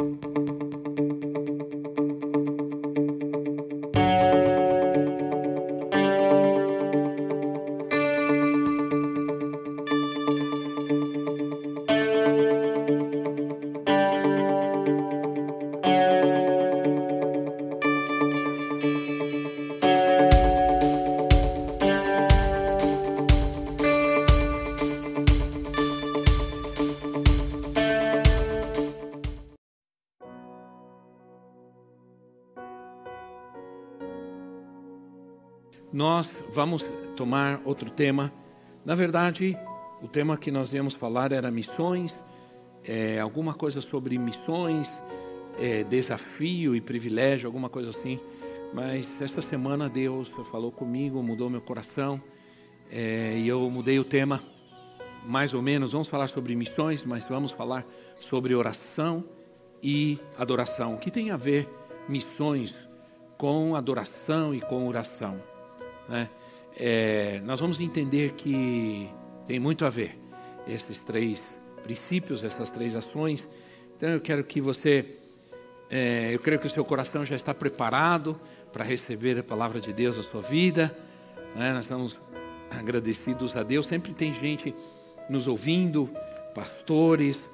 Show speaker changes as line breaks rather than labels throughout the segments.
nós vamos tomar outro tema. Na verdade, o tema que nós íamos falar era missões, é, alguma coisa sobre missões, é, desafio e privilégio, alguma coisa assim. Mas esta semana Deus falou comigo, mudou meu coração é, e eu mudei o tema. Mais ou menos, vamos falar sobre missões, mas vamos falar sobre oração e adoração. O que tem a ver missões com adoração e com oração? Né? É, nós vamos entender que tem muito a ver esses três princípios, essas três ações. Então eu quero que você, é, eu creio que o seu coração já está preparado para receber a palavra de Deus na sua vida. Né? Nós estamos agradecidos a Deus. Sempre tem gente nos ouvindo, pastores.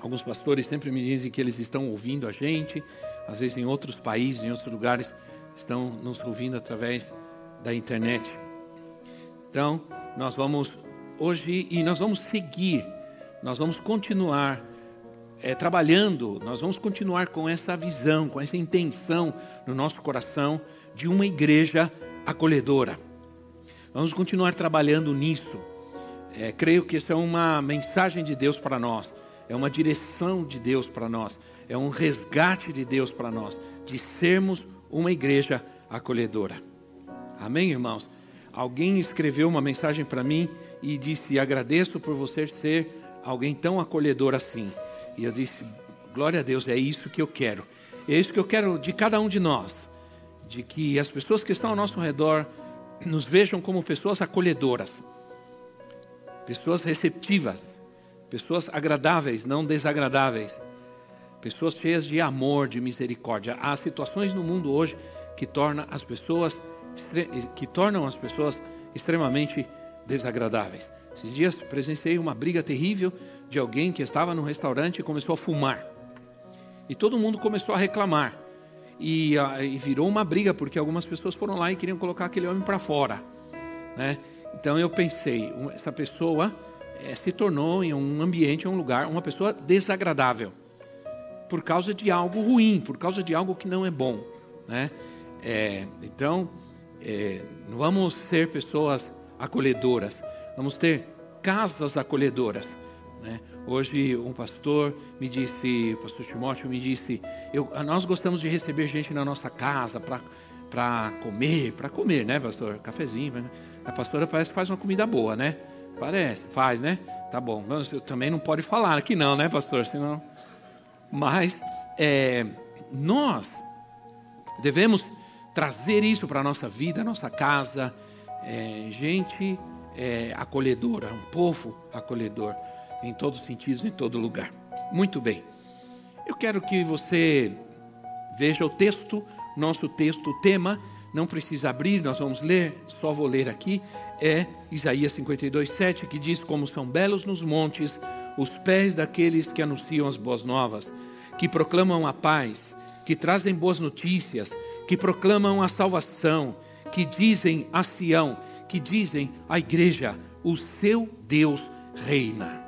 Alguns pastores sempre me dizem que eles estão ouvindo a gente. Às vezes em outros países, em outros lugares, estão nos ouvindo através da internet. Então, nós vamos hoje e nós vamos seguir, nós vamos continuar é, trabalhando, nós vamos continuar com essa visão, com essa intenção no nosso coração de uma igreja acolhedora. Vamos continuar trabalhando nisso. É, creio que isso é uma mensagem de Deus para nós, é uma direção de Deus para nós, é um resgate de Deus para nós, de sermos uma igreja acolhedora. Amém, irmãos? Alguém escreveu uma mensagem para mim e disse: Agradeço por você ser alguém tão acolhedor assim. E eu disse: Glória a Deus, é isso que eu quero. É isso que eu quero de cada um de nós. De que as pessoas que estão ao nosso redor nos vejam como pessoas acolhedoras, pessoas receptivas, pessoas agradáveis, não desagradáveis, pessoas cheias de amor, de misericórdia. Há situações no mundo hoje que tornam as pessoas que tornam as pessoas extremamente desagradáveis. Esses dias presenciei uma briga terrível de alguém que estava num restaurante e começou a fumar. E todo mundo começou a reclamar. E, e virou uma briga, porque algumas pessoas foram lá e queriam colocar aquele homem para fora. Né? Então eu pensei, essa pessoa é, se tornou em um ambiente, em um lugar, uma pessoa desagradável. Por causa de algo ruim, por causa de algo que não é bom. Né? É, então, é, vamos ser pessoas acolhedoras, vamos ter casas acolhedoras. Né? Hoje um pastor me disse, o pastor Timóteo me disse, eu, nós gostamos de receber gente na nossa casa para comer, para comer, né, pastor? Cafezinho, né? A pastora parece que faz uma comida boa, né? Parece, faz, né? Tá bom. Também não pode falar aqui não, né, pastor? Senão... Mas é, nós devemos trazer isso para a nossa vida, nossa casa. É, gente é, acolhedora, um povo acolhedor, em todos os sentidos, em todo lugar. Muito bem. Eu quero que você veja o texto, nosso texto, o tema, não precisa abrir, nós vamos ler, só vou ler aqui, é Isaías 52, 7, que diz: Como são belos nos montes os pés daqueles que anunciam as boas novas, que proclamam a paz, que trazem boas notícias, que proclamam a salvação, que dizem a Sião, que dizem à igreja: o seu Deus reina.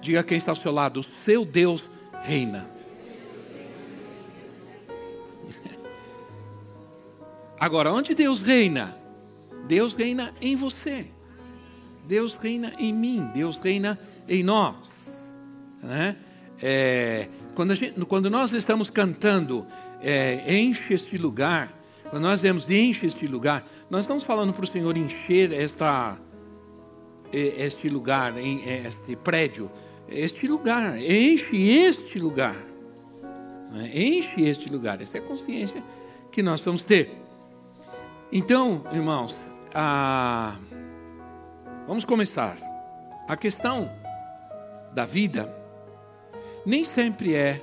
Diga quem está ao seu lado: o seu Deus reina. Agora, onde Deus reina? Deus reina em você. Deus reina em mim. Deus reina em nós. Né? É, quando, gente, quando nós estamos cantando é, enche este lugar, quando nós dizemos enche este lugar, nós estamos falando para o Senhor encher esta, este lugar, este prédio, este lugar, enche este lugar, né? enche este lugar, essa é a consciência que nós vamos ter. Então, irmãos, a... vamos começar. A questão da vida nem sempre é,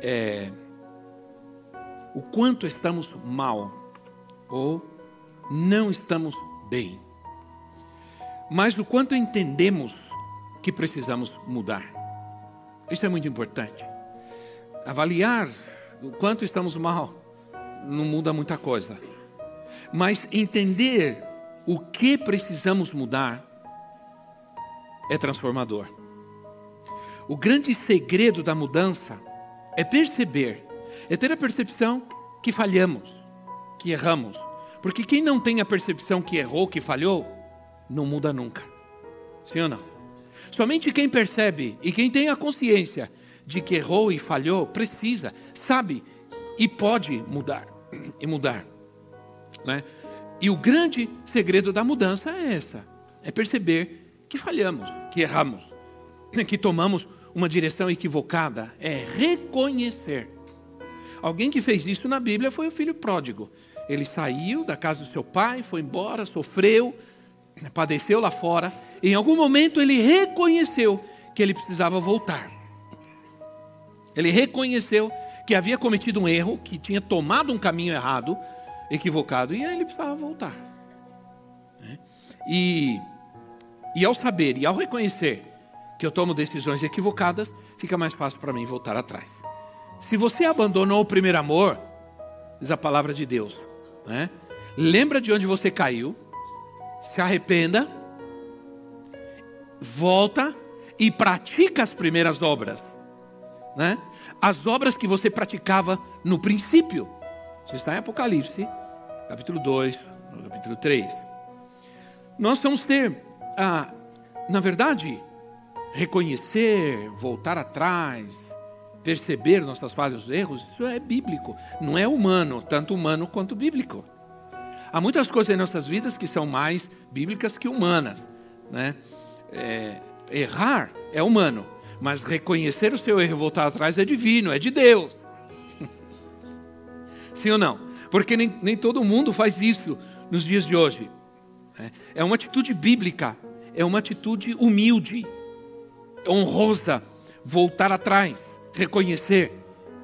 é o quanto estamos mal ou não estamos bem, mas o quanto entendemos que precisamos mudar. Isso é muito importante. Avaliar o quanto estamos mal não muda muita coisa, mas entender o que precisamos mudar é transformador. O grande segredo da mudança é perceber, é ter a percepção que falhamos, que erramos. Porque quem não tem a percepção que errou, que falhou, não muda nunca. Sim ou não? Somente quem percebe e quem tem a consciência de que errou e falhou, precisa, sabe e pode mudar. E mudar. Né? E o grande segredo da mudança é essa: é perceber que falhamos, que erramos, que tomamos uma direção equivocada, é reconhecer. Alguém que fez isso na Bíblia foi o filho pródigo. Ele saiu da casa do seu pai, foi embora, sofreu, padeceu lá fora. Em algum momento ele reconheceu que ele precisava voltar. Ele reconheceu que havia cometido um erro, que tinha tomado um caminho errado, equivocado, e aí ele precisava voltar. Né? E, e ao saber e ao reconhecer que eu tomo decisões equivocadas, fica mais fácil para mim voltar atrás. Se você abandonou o primeiro amor, diz a palavra de Deus, né? lembra de onde você caiu, se arrependa, volta e pratica as primeiras obras. Né? As obras que você praticava no princípio. Isso está em Apocalipse, capítulo 2, capítulo 3. Nós vamos ter, ah, na verdade, reconhecer, voltar atrás, perceber nossas falhas e erros, isso é bíblico, não é humano, tanto humano quanto bíblico. Há muitas coisas em nossas vidas que são mais bíblicas que humanas. Né? É, errar é humano, mas reconhecer o seu erro e voltar atrás é divino, é de Deus. Sim ou não? Porque nem, nem todo mundo faz isso nos dias de hoje. É, é uma atitude bíblica, é uma atitude humilde honrosa voltar atrás, reconhecer.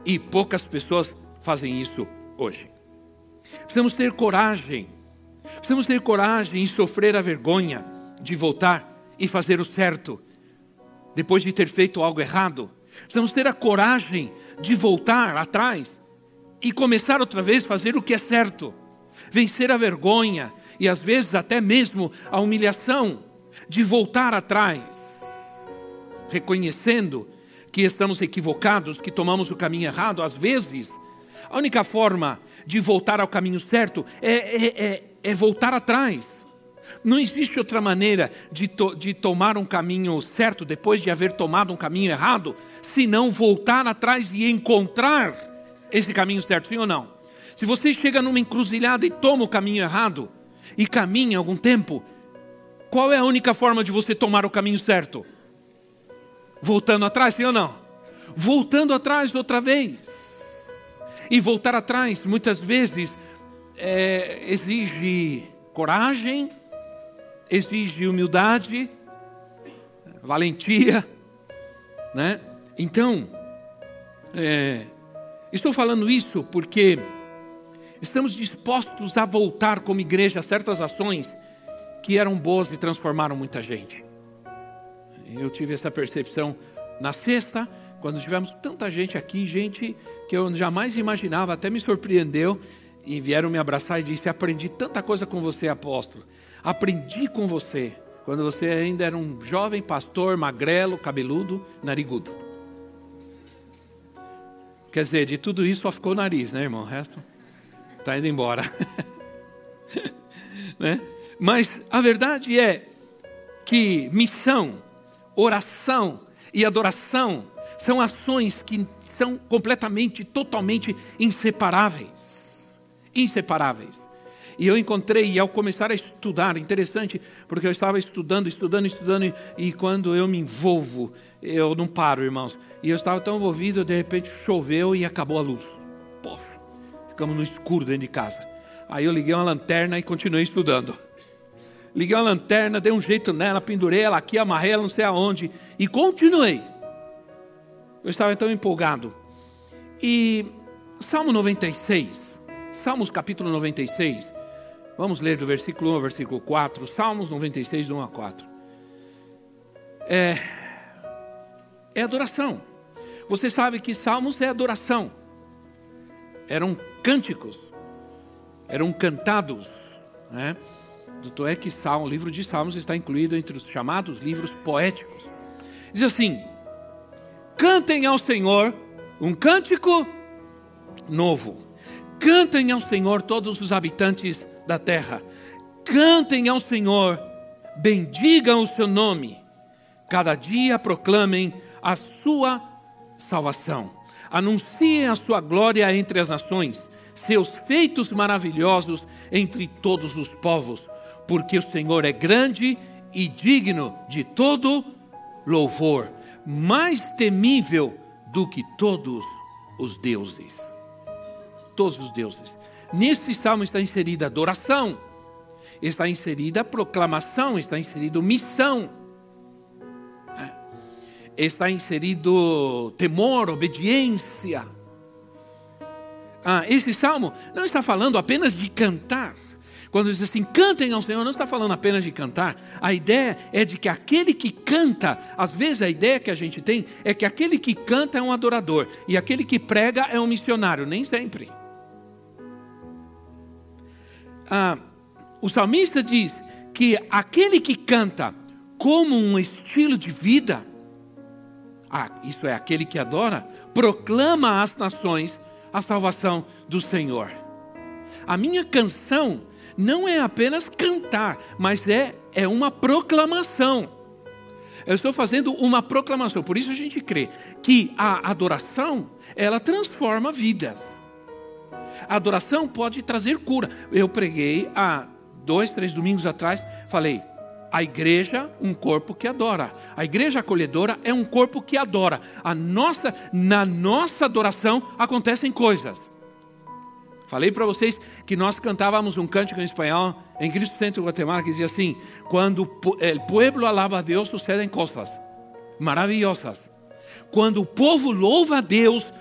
E poucas pessoas fazem isso hoje. Precisamos ter coragem. Precisamos ter coragem em sofrer a vergonha de voltar e fazer o certo depois de ter feito algo errado. Precisamos ter a coragem de voltar atrás e começar outra vez a fazer o que é certo. Vencer a vergonha e às vezes até mesmo a humilhação de voltar atrás reconhecendo que estamos equivocados, que tomamos o caminho errado, às vezes, a única forma de voltar ao caminho certo é, é, é, é voltar atrás. Não existe outra maneira de, to, de tomar um caminho certo depois de haver tomado um caminho errado, senão voltar atrás e encontrar esse caminho certo, sim ou não? Se você chega numa encruzilhada e toma o caminho errado, e caminha algum tempo, qual é a única forma de você tomar o caminho certo? Voltando atrás, sim ou não? Voltando atrás outra vez. E voltar atrás, muitas vezes, é, exige coragem, exige humildade, valentia, né? Então, é, estou falando isso porque estamos dispostos a voltar como igreja a certas ações que eram boas e transformaram muita gente. Eu tive essa percepção na sexta, quando tivemos tanta gente aqui, gente que eu jamais imaginava, até me surpreendeu, e vieram me abraçar e disse: Aprendi tanta coisa com você, apóstolo. Aprendi com você, quando você ainda era um jovem pastor, magrelo, cabeludo, narigudo. Quer dizer, de tudo isso só ficou o nariz, né, irmão? O resto está indo embora. né? Mas a verdade é que missão oração e adoração são ações que são completamente, totalmente inseparáveis. Inseparáveis. E eu encontrei, e ao começar a estudar, interessante, porque eu estava estudando, estudando, estudando, e, e quando eu me envolvo, eu não paro, irmãos. E eu estava tão envolvido, de repente choveu e acabou a luz. Pof, ficamos no escuro dentro de casa. Aí eu liguei uma lanterna e continuei estudando liguei uma lanterna, dei um jeito nela, pendurei ela aqui, amarrei ela não sei aonde e continuei. Eu estava tão empolgado. E Salmo 96, Salmos capítulo 96, vamos ler do versículo 1 ao versículo 4, Salmos 96, do 1 a 4. É, é adoração. Você sabe que Salmos é adoração. Eram cânticos, eram cantados. Né? Tanto é que Salmo, o livro de Salmos está incluído entre os chamados livros poéticos. Diz assim: Cantem ao Senhor um cântico novo. Cantem ao Senhor todos os habitantes da terra. Cantem ao Senhor, bendigam o seu nome. Cada dia proclamem a sua salvação. Anunciem a sua glória entre as nações, seus feitos maravilhosos entre todos os povos, porque o Senhor é grande e digno de todo louvor mais temível do que todos os deuses. Todos os deuses. Nesse salmo está inserida adoração, está inserida proclamação, está inserido missão, é. está inserido temor, obediência. Ah, esse salmo não está falando apenas de cantar quando diz assim, cantem ao Senhor, não está falando apenas de cantar. A ideia é de que aquele que canta, às vezes a ideia que a gente tem é que aquele que canta é um adorador e aquele que prega é um missionário, nem sempre. Ah, o salmista diz que aquele que canta como um estilo de vida, ah, isso é aquele que adora, proclama às nações a salvação do Senhor. A minha canção não é apenas cantar, mas é, é uma proclamação. Eu estou fazendo uma proclamação, por isso a gente crê que a adoração, ela transforma vidas. A adoração pode trazer cura. Eu preguei há dois, três domingos atrás, falei, a igreja, um corpo que adora. A igreja acolhedora é um corpo que adora. A nossa, na nossa adoração acontecem coisas. Falei para vocês que nós cantávamos um cântico em espanhol em Cristo Centro Guatemala que dizia assim: quando o pueblo alaba a Deus, sucedem coisas maravilhosas. Quando o povo louva a Deus,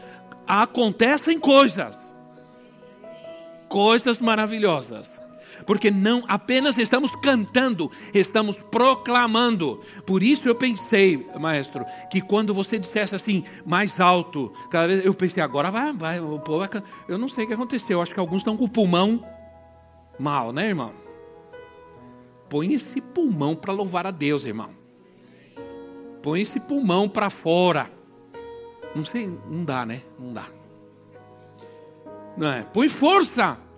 acontecem coisas, coisas maravilhosas porque não apenas estamos cantando, estamos proclamando. Por isso eu pensei, maestro, que quando você dissesse assim, mais alto, cada vez eu pensei, agora vai, vai, o povo vai, eu não sei o que aconteceu, acho que alguns estão com o pulmão mal, né, irmão? Põe esse pulmão para louvar a Deus, irmão. Põe esse pulmão para fora. Não sei, não dá, né? Não dá. Não é? Põe força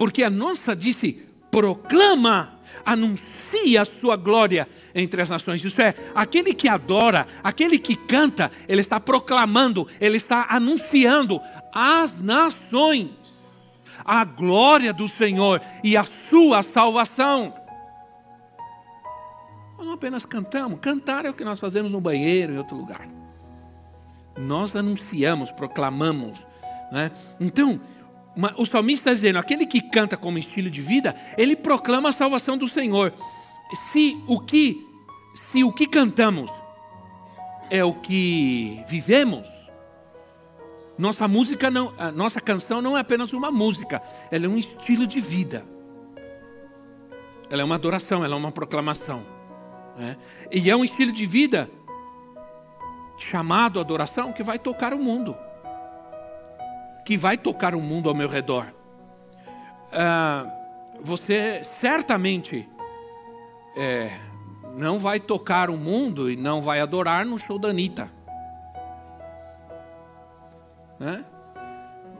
porque a nossa disse: proclama, anuncia a sua glória entre as nações. Isso é, aquele que adora, aquele que canta, ele está proclamando, ele está anunciando às nações a glória do Senhor e a sua salvação. Nós não apenas cantamos, cantar é o que nós fazemos no banheiro, em outro lugar. Nós anunciamos, proclamamos. Né? Então, o salmista está dizendo: aquele que canta como estilo de vida, ele proclama a salvação do Senhor. Se o que, se o que cantamos é o que vivemos, nossa música não, a nossa canção não é apenas uma música, ela é um estilo de vida. Ela é uma adoração, ela é uma proclamação. Né? E é um estilo de vida chamado adoração que vai tocar o mundo que vai tocar o mundo ao meu redor. Ah, você certamente é, não vai tocar o mundo e não vai adorar no show da Anitta. Né?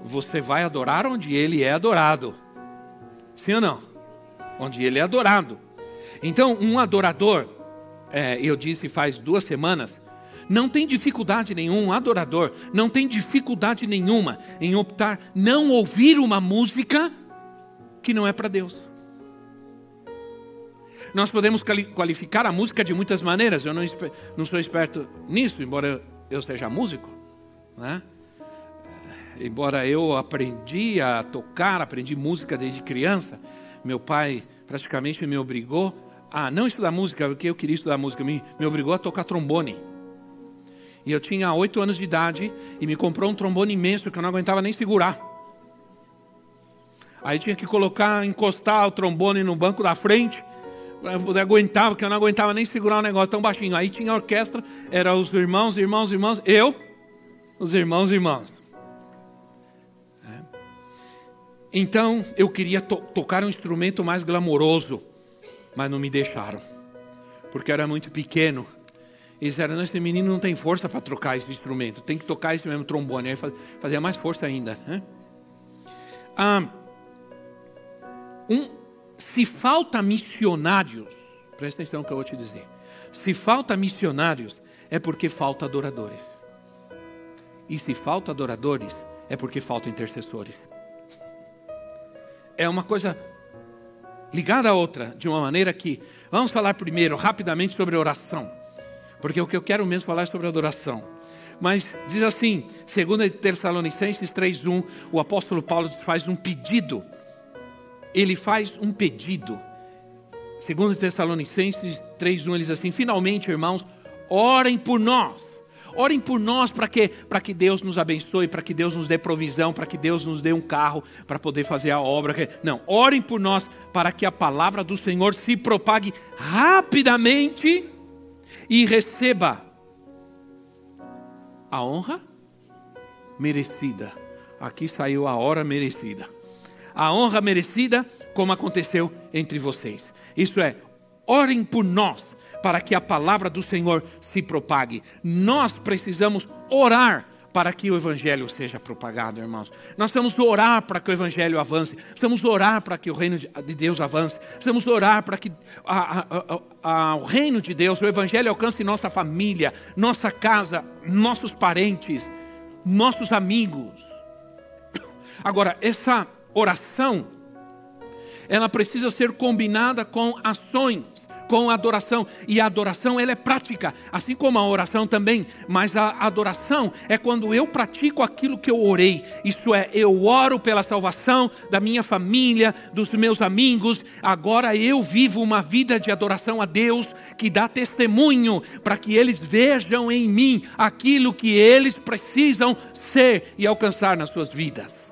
Você vai adorar onde ele é adorado. Sim ou não? Onde ele é adorado. Então, um adorador, é, eu disse faz duas semanas, não tem dificuldade nenhuma, um adorador não tem dificuldade nenhuma em optar não ouvir uma música que não é para Deus. Nós podemos qualificar a música de muitas maneiras. Eu não, não sou esperto nisso, embora eu seja músico. Né? Embora eu aprendi a tocar, aprendi música desde criança. Meu pai praticamente me obrigou a não estudar música, porque eu queria estudar música, me, me obrigou a tocar trombone. E eu tinha oito anos de idade e me comprou um trombone imenso que eu não aguentava nem segurar. Aí tinha que colocar, encostar o trombone no banco da frente para poder aguentar, porque eu não aguentava nem segurar um negócio tão baixinho. Aí tinha a orquestra, era os irmãos, irmãos, irmãos, eu, os irmãos, irmãos. É. Então eu queria to tocar um instrumento mais glamouroso, mas não me deixaram, porque era muito pequeno. Eles disseram, esse menino não tem força para trocar esse instrumento, tem que tocar esse mesmo trombone. Aí fazia mais força ainda. Né? Ah, um, se falta missionários, presta atenção no que eu vou te dizer. Se falta missionários, é porque falta adoradores. E se falta adoradores, é porque falta intercessores. É uma coisa ligada à outra, de uma maneira que. Vamos falar primeiro, rapidamente, sobre oração. Porque o que eu quero mesmo falar é sobre adoração. Mas diz assim, segundo Tessalonicenses 3:1, o apóstolo Paulo faz um pedido. Ele faz um pedido. Segundo Tessalonicenses 3:1 ele diz assim: "Finalmente, irmãos, orem por nós. Orem por nós para que para que Deus nos abençoe, para que Deus nos dê provisão, para que Deus nos dê um carro para poder fazer a obra. Não, orem por nós para que a palavra do Senhor se propague rapidamente e receba a honra merecida. Aqui saiu a hora merecida. A honra merecida, como aconteceu entre vocês. Isso é, orem por nós, para que a palavra do Senhor se propague. Nós precisamos orar para que o Evangelho seja propagado, irmãos. Nós temos orar para que o Evangelho avance, precisamos orar para que o reino de Deus avance, precisamos orar para que a, a, a, o reino de Deus, o Evangelho alcance nossa família, nossa casa, nossos parentes, nossos amigos. Agora, essa oração, ela precisa ser combinada com ações com adoração. E a adoração ela é prática, assim como a oração também. Mas a adoração é quando eu pratico aquilo que eu orei. Isso é, eu oro pela salvação da minha família, dos meus amigos. Agora eu vivo uma vida de adoração a Deus que dá testemunho para que eles vejam em mim aquilo que eles precisam ser e alcançar nas suas vidas.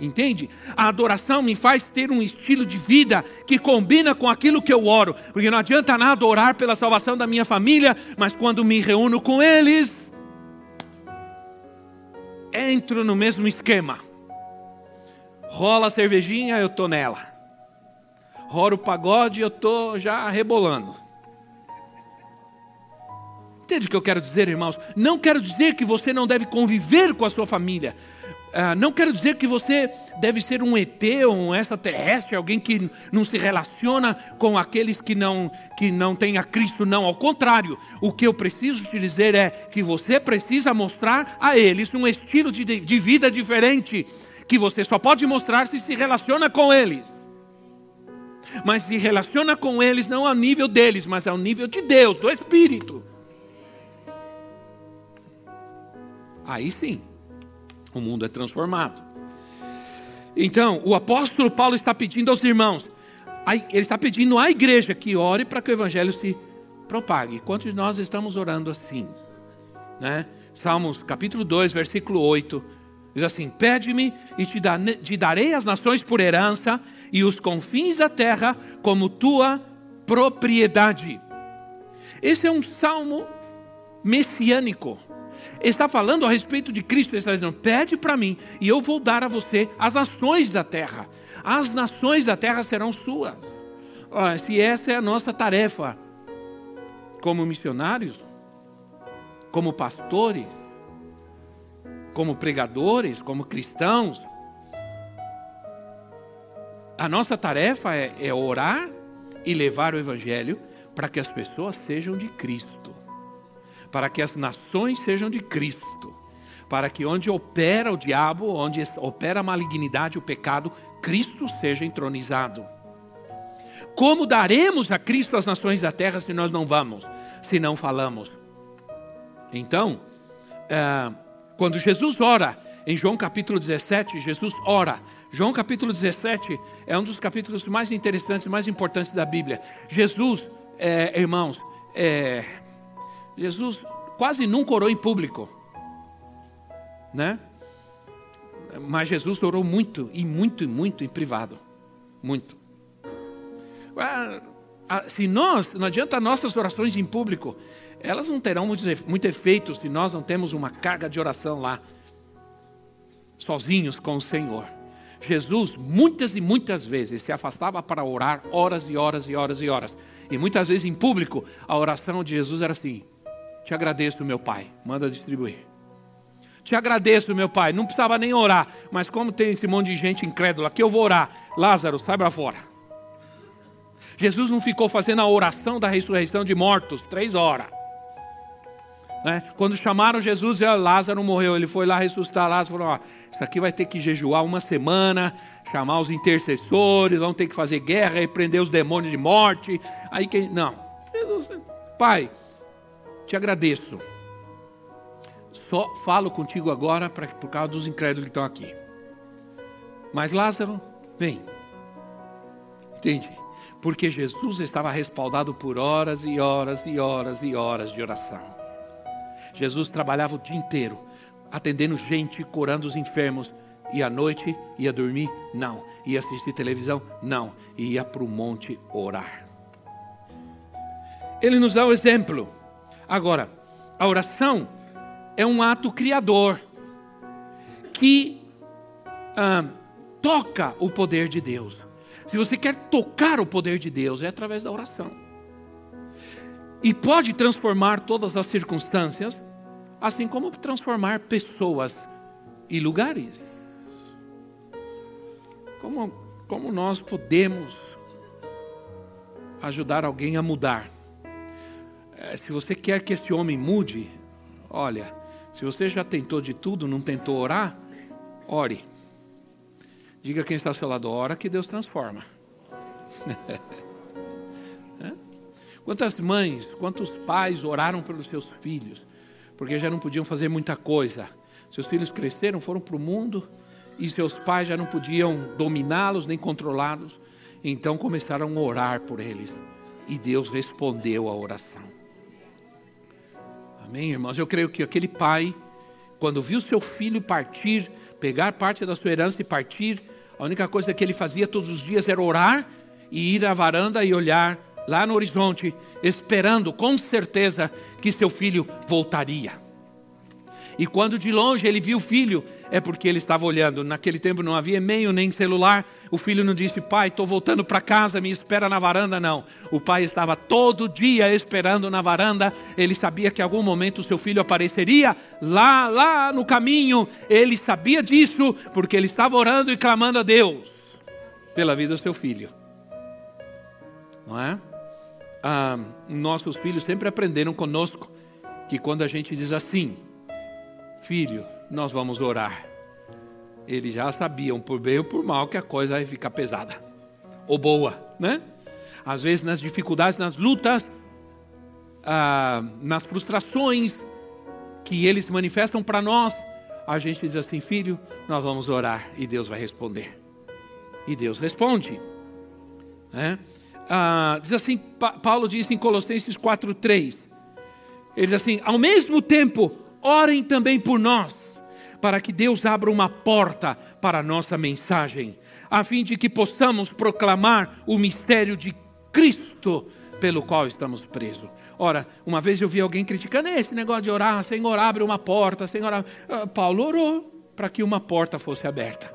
Entende? A adoração me faz ter um estilo de vida que combina com aquilo que eu oro. Porque não adianta nada orar pela salvação da minha família, mas quando me reúno com eles, entro no mesmo esquema. Rola a cervejinha, eu tô nela. Rola o pagode, eu tô já rebolando. Entende o que eu quero dizer, irmãos? Não quero dizer que você não deve conviver com a sua família. Ah, não quero dizer que você deve ser um ET ou um extraterrestre, alguém que não se relaciona com aqueles que não, que não têm a Cristo, não. Ao contrário, o que eu preciso te dizer é que você precisa mostrar a eles um estilo de, de vida diferente, que você só pode mostrar se se relaciona com eles. Mas se relaciona com eles não ao nível deles, mas ao nível de Deus, do Espírito. Aí sim o mundo é transformado. Então, o apóstolo Paulo está pedindo aos irmãos, ele está pedindo à igreja que ore para que o evangelho se propague. Quantos de nós estamos orando assim? Né? Salmos capítulo 2, versículo 8, diz assim: Pede-me e te, te darei as nações por herança e os confins da terra como tua propriedade. Esse é um salmo messiânico está falando a respeito de Cristo, ele está dizendo: pede para mim, e eu vou dar a você as nações da terra. As nações da terra serão suas. Se essa é a nossa tarefa, como missionários, como pastores, como pregadores, como cristãos, a nossa tarefa é, é orar e levar o Evangelho para que as pessoas sejam de Cristo para que as nações sejam de Cristo, para que onde opera o diabo, onde opera a malignidade, o pecado, Cristo seja entronizado. Como daremos a Cristo as nações da terra se nós não vamos, se não falamos? Então, é, quando Jesus ora, em João capítulo 17, Jesus ora. João capítulo 17 é um dos capítulos mais interessantes, mais importantes da Bíblia. Jesus, é, irmãos, é, Jesus, quase nunca orou em público, né? Mas Jesus orou muito, e muito, e muito em privado. Muito. Ah, se nós, não adianta nossas orações em público, elas não terão muito efeito se nós não temos uma carga de oração lá, sozinhos com o Senhor. Jesus, muitas e muitas vezes, se afastava para orar horas e horas e horas e horas. E muitas vezes em público, a oração de Jesus era assim: Te agradeço, meu Pai, manda distribuir. Te agradeço, meu Pai. Não precisava nem orar, mas como tem esse monte de gente incrédula, que eu vou orar. Lázaro, sai para fora. Jesus não ficou fazendo a oração da ressurreição de mortos três horas. Né? Quando chamaram Jesus, Lázaro morreu. Ele foi lá ressuscitar Lázaro. Falou: ó, Isso aqui vai ter que jejuar uma semana, chamar os intercessores, vão ter que fazer guerra, repreender os demônios de morte. Aí quem. Não. Jesus, Pai, te agradeço. Só falo contigo agora pra, por causa dos incrédulos que estão aqui. Mas Lázaro, vem. Entende? porque Jesus estava respaldado por horas e horas e horas e horas de oração. Jesus trabalhava o dia inteiro, atendendo gente, curando os enfermos, e à noite ia dormir? Não. Ia assistir televisão? Não. Ia para o monte orar. Ele nos dá o exemplo. Agora, a oração é um ato criador que ah, toca o poder de Deus. Se você quer tocar o poder de Deus, é através da oração. E pode transformar todas as circunstâncias, assim como transformar pessoas e lugares. Como, como nós podemos ajudar alguém a mudar? É, se você quer que esse homem mude, olha, se você já tentou de tudo, não tentou orar, ore. Diga quem está ao seu lado, ora que Deus transforma. Quantas mães, quantos pais oraram pelos seus filhos, porque já não podiam fazer muita coisa. Seus filhos cresceram, foram para o mundo, e seus pais já não podiam dominá-los nem controlá-los. Então começaram a orar por eles, e Deus respondeu à oração. Amém, irmãos? Eu creio que aquele pai, quando viu seu filho partir, pegar parte da sua herança e partir, a única coisa que ele fazia todos os dias era orar e ir à varanda e olhar lá no horizonte, esperando com certeza que seu filho voltaria. E quando de longe ele viu o filho, é porque ele estava olhando. Naquele tempo não havia e-mail nem celular. O filho não disse, pai, estou voltando para casa, me espera na varanda. Não. O pai estava todo dia esperando na varanda. Ele sabia que em algum momento o seu filho apareceria lá, lá no caminho. Ele sabia disso porque ele estava orando e clamando a Deus pela vida do seu filho. Não é? Ah, nossos filhos sempre aprenderam conosco que quando a gente diz assim, filho, nós vamos orar. Eles já sabiam, por bem ou por mal, que a coisa vai ficar pesada ou boa, né? Às vezes nas dificuldades, nas lutas, ah, nas frustrações que eles manifestam para nós, a gente diz assim, filho, nós vamos orar e Deus vai responder. E Deus responde. Né? Ah, diz assim, Paulo diz em Colossenses 4,3. Ele diz assim: ao mesmo tempo, orem também por nós, para que Deus abra uma porta para a nossa mensagem, a fim de que possamos proclamar o mistério de Cristo pelo qual estamos presos. Ora, uma vez eu vi alguém criticando esse negócio de orar, Senhor, abre uma porta, Senhor. Abre... Ah, Paulo orou para que uma porta fosse aberta.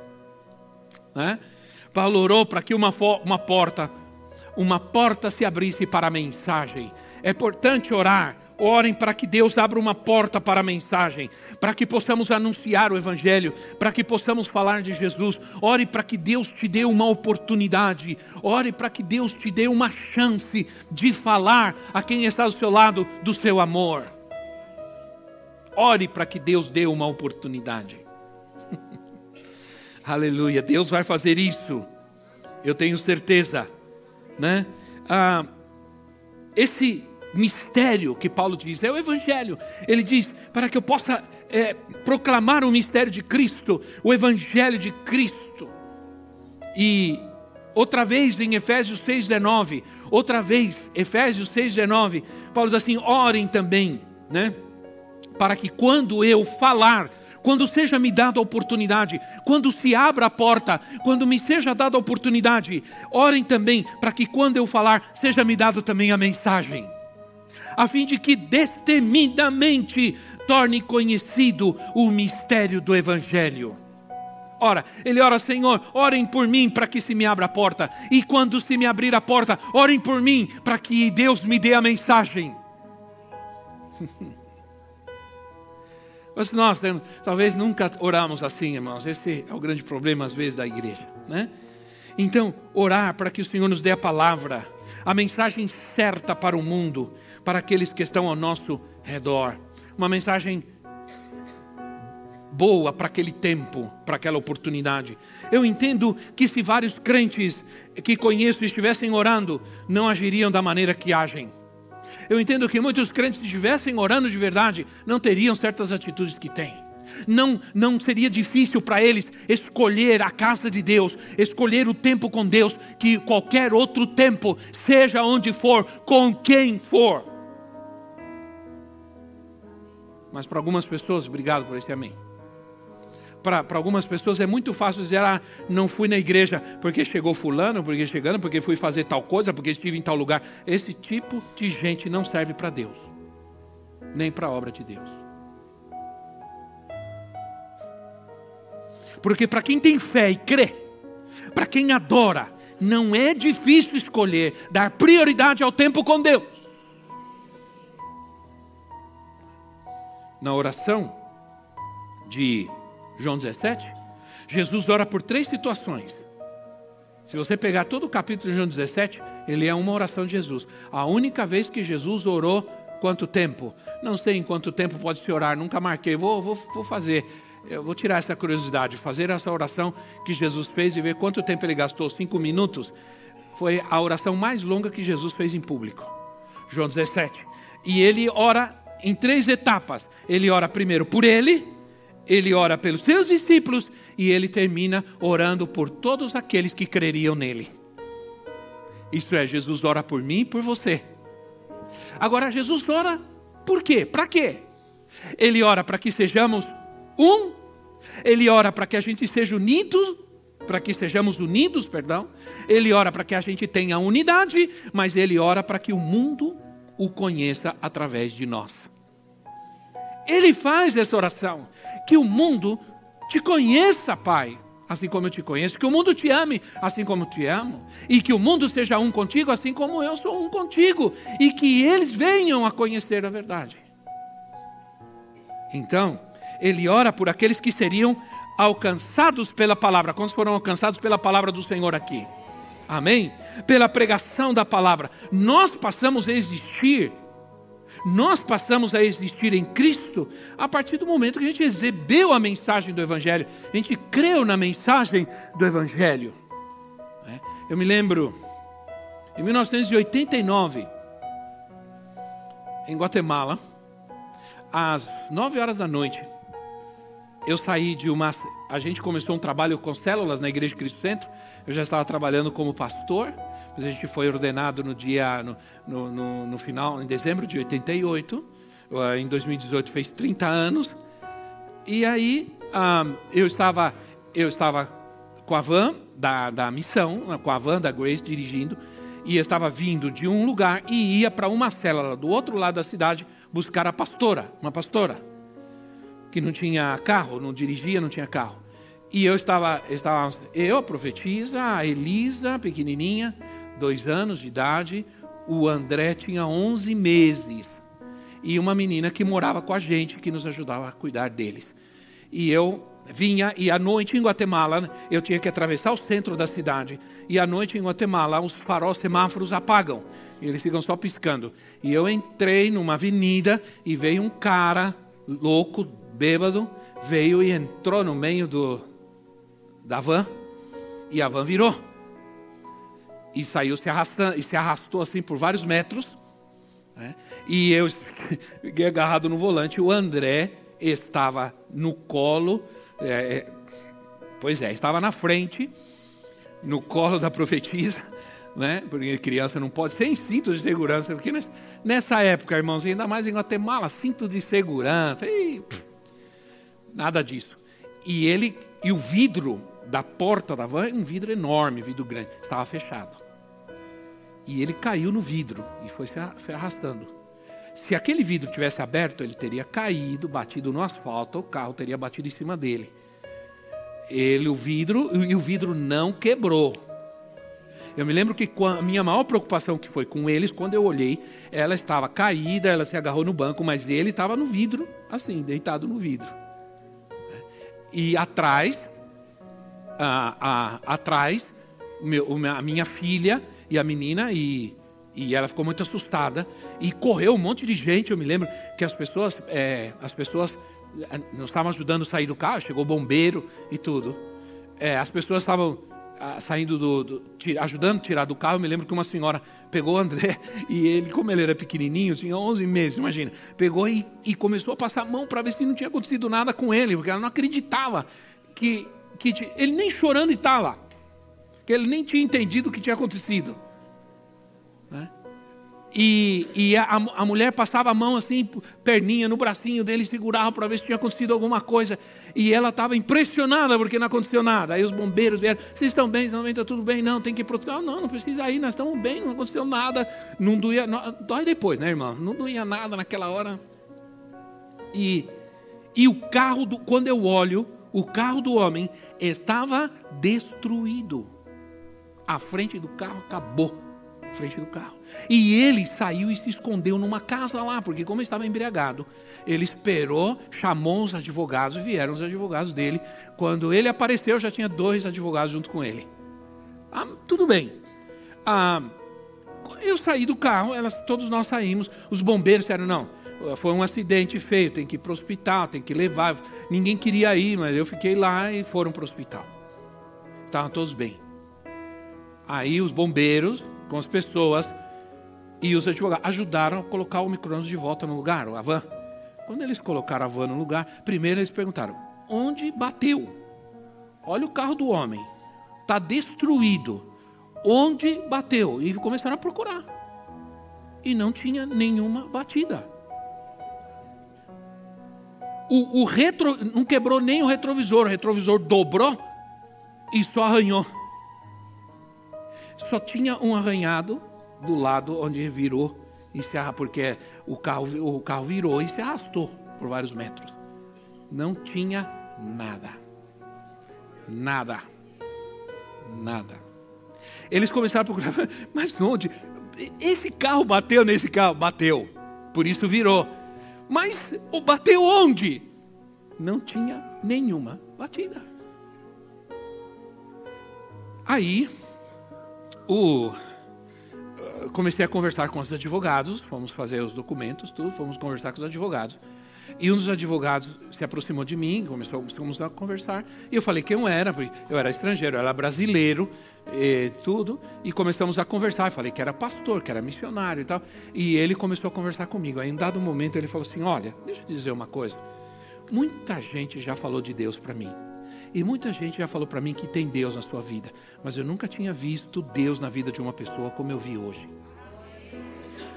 Né? Paulo orou para que uma, uma porta, uma porta se abrisse para a mensagem. É importante orar Orem para que Deus abra uma porta para a mensagem, para que possamos anunciar o Evangelho, para que possamos falar de Jesus. Ore para que Deus te dê uma oportunidade, ore para que Deus te dê uma chance de falar a quem está do seu lado do seu amor. Ore para que Deus dê uma oportunidade. Aleluia, Deus vai fazer isso, eu tenho certeza, né? Ah, esse mistério que Paulo diz, é o Evangelho. Ele diz: para que eu possa é, proclamar o mistério de Cristo, o Evangelho de Cristo. E outra vez em Efésios 6,19, outra vez, Efésios 6,19, Paulo diz assim: orem também, né? para que quando eu falar, quando seja me dada a oportunidade, quando se abra a porta, quando me seja dada a oportunidade, orem também para que quando eu falar, seja me dado também a mensagem, a fim de que destemidamente torne conhecido o mistério do Evangelho. Ora, ele ora, Senhor, orem por mim para que se me abra a porta. E quando se me abrir a porta, orem por mim para que Deus me dê a mensagem. Mas nós temos, talvez nunca oramos assim, irmãos. Esse é o grande problema, às vezes, da igreja. Né? Então, orar para que o Senhor nos dê a palavra, a mensagem certa para o mundo, para aqueles que estão ao nosso redor. Uma mensagem boa para aquele tempo, para aquela oportunidade. Eu entendo que se vários crentes que conheço estivessem orando, não agiriam da maneira que agem. Eu entendo que muitos crentes, se estivessem orando de verdade, não teriam certas atitudes que têm. Não, não seria difícil para eles escolher a casa de Deus, escolher o tempo com Deus, que qualquer outro tempo, seja onde for, com quem for. Mas para algumas pessoas, obrigado por esse amém para algumas pessoas é muito fácil dizer, ah, não fui na igreja porque chegou fulano, porque chegando, porque fui fazer tal coisa, porque estive em tal lugar. Esse tipo de gente não serve para Deus, nem para a obra de Deus. Porque para quem tem fé e crê, para quem adora, não é difícil escolher dar prioridade ao tempo com Deus. Na oração de João 17, Jesus ora por três situações. Se você pegar todo o capítulo de João 17, ele é uma oração de Jesus. A única vez que Jesus orou, quanto tempo? Não sei em quanto tempo pode se orar, nunca marquei, vou, vou, vou fazer. Eu vou tirar essa curiosidade, fazer essa oração que Jesus fez e ver quanto tempo ele gastou. Cinco minutos. Foi a oração mais longa que Jesus fez em público. João 17. E ele ora em três etapas. Ele ora primeiro por ele, ele ora pelos seus discípulos e ele termina orando por todos aqueles que creriam nele. Isso é, Jesus ora por mim e por você. Agora, Jesus ora por quê? Para quê? Ele ora para que sejamos um, ele ora para que a gente seja unido, para que sejamos unidos, perdão. Ele ora para que a gente tenha unidade, mas ele ora para que o mundo o conheça através de nós. Ele faz essa oração que o mundo te conheça, Pai, assim como eu te conheço, que o mundo te ame, assim como eu te amo, e que o mundo seja um contigo, assim como eu sou um contigo, e que eles venham a conhecer a verdade. Então, ele ora por aqueles que seriam alcançados pela palavra. Quantos foram alcançados pela palavra do Senhor aqui? Amém? Pela pregação da palavra. Nós passamos a existir nós passamos a existir em Cristo a partir do momento que a gente recebeu a mensagem do Evangelho, a gente creu na mensagem do Evangelho. É, eu me lembro, em 1989, em Guatemala, às nove horas da noite, eu saí de uma. A gente começou um trabalho com células na Igreja Cristo Centro. Eu já estava trabalhando como pastor a gente foi ordenado no dia, no, no, no, no final, em dezembro de 88. Eh, em 2018 fez 30 anos. E aí ah, eu estava, eu estava com a van da, da missão, com a van da Grace dirigindo, e estava vindo de um lugar e ia para uma célula do outro lado da cidade buscar a pastora, uma pastora, que não tinha carro, não dirigia, não tinha carro. E eu estava, estava eu, a profetisa, a Elisa, pequenininha, dois anos de idade, o André tinha 11 meses. E uma menina que morava com a gente, que nos ajudava a cuidar deles. E eu vinha, e à noite em Guatemala, eu tinha que atravessar o centro da cidade. E à noite em Guatemala, os faróis semáforos apagam. Eles ficam só piscando. E eu entrei numa avenida e veio um cara louco, bêbado, veio e entrou no meio do, da van. E a van virou e saiu se arrastando, e se arrastou assim por vários metros. Né? E eu fiquei agarrado no volante. O André estava no colo, é, é, pois é, estava na frente, no colo da profetisa, né? Porque criança não pode, sem cinto de segurança, porque nessa época, irmãos, ainda mais em Guatemala, cinto de segurança, e, pff, nada disso. E ele, e o vidro da porta da van, um vidro enorme, vidro grande, estava fechado. E ele caiu no vidro e foi se arrastando. Se aquele vidro tivesse aberto, ele teria caído, batido no asfalto, o carro teria batido em cima dele. Ele, o vidro, e o vidro não quebrou. Eu me lembro que a minha maior preocupação que foi com eles, quando eu olhei, ela estava caída, ela se agarrou no banco, mas ele estava no vidro, assim, deitado no vidro. E atrás, a, a, atrás, meu, a minha filha e a menina, e e ela ficou muito assustada e correu um monte de gente. Eu me lembro que as pessoas, é, as pessoas é, nos estavam ajudando a sair do carro, chegou o bombeiro e tudo. É, as pessoas estavam saindo do, do, ajudando a tirar do carro. Eu me lembro que uma senhora pegou o André e ele, como ele era pequenininho, tinha 11 meses, imagina, pegou e, e começou a passar a mão para ver se não tinha acontecido nada com ele, porque ela não acreditava que, que ele nem chorando estava lá, que ele nem tinha entendido o que tinha acontecido. E, e a, a, mulher passava a mão assim, perninha no bracinho dele, segurava para ver se tinha acontecido alguma coisa. E ela estava impressionada porque não aconteceu nada. Aí os bombeiros vieram: Vocês estão bem? Estão bem? Está tudo bem? Não, tem que ir para o hospital. Não, não precisa ir, nós estamos bem, não aconteceu nada. Não doía, não, dói depois, né, irmão? Não doía nada naquela hora. E, e o carro, do, quando eu olho, o carro do homem estava destruído. A frente do carro acabou frente do carro. E ele saiu e se escondeu numa casa lá, porque como estava embriagado, ele esperou, chamou os advogados, vieram os advogados dele. Quando ele apareceu, já tinha dois advogados junto com ele. Ah, tudo bem. Ah, eu saí do carro, elas, todos nós saímos. Os bombeiros disseram, não, foi um acidente feio, tem que ir para o hospital, tem que levar. Ninguém queria ir, mas eu fiquei lá e foram para o hospital. Estavam todos bem. Aí os bombeiros com as pessoas e os advogados ajudaram a colocar o micro-ondas de volta no lugar, a van. Quando eles colocaram a van no lugar, primeiro eles perguntaram: onde bateu? Olha o carro do homem, está destruído. Onde bateu? E começaram a procurar. E não tinha nenhuma batida. O, o retro não quebrou nem o retrovisor, o retrovisor dobrou e só arranhou só tinha um arranhado do lado onde virou e se arrastou, porque o carro, o carro virou e se arrastou por vários metros. Não tinha nada. Nada. Nada. Eles começaram a procurar, mas onde? Esse carro bateu nesse carro? Bateu. Por isso virou. Mas bateu onde? Não tinha nenhuma batida. Aí o, comecei a conversar com os advogados, fomos fazer os documentos, tudo, fomos conversar com os advogados. E um dos advogados se aproximou de mim, começou, começamos a conversar. E eu falei quem eu era, porque eu era estrangeiro, eu era brasileiro, e tudo. E começamos a conversar. Eu falei que era pastor, que era missionário e tal. E ele começou a conversar comigo. Aí, em dado momento, ele falou assim: Olha, deixa eu te dizer uma coisa. Muita gente já falou de Deus para mim. E muita gente já falou para mim que tem Deus na sua vida, mas eu nunca tinha visto Deus na vida de uma pessoa como eu vi hoje.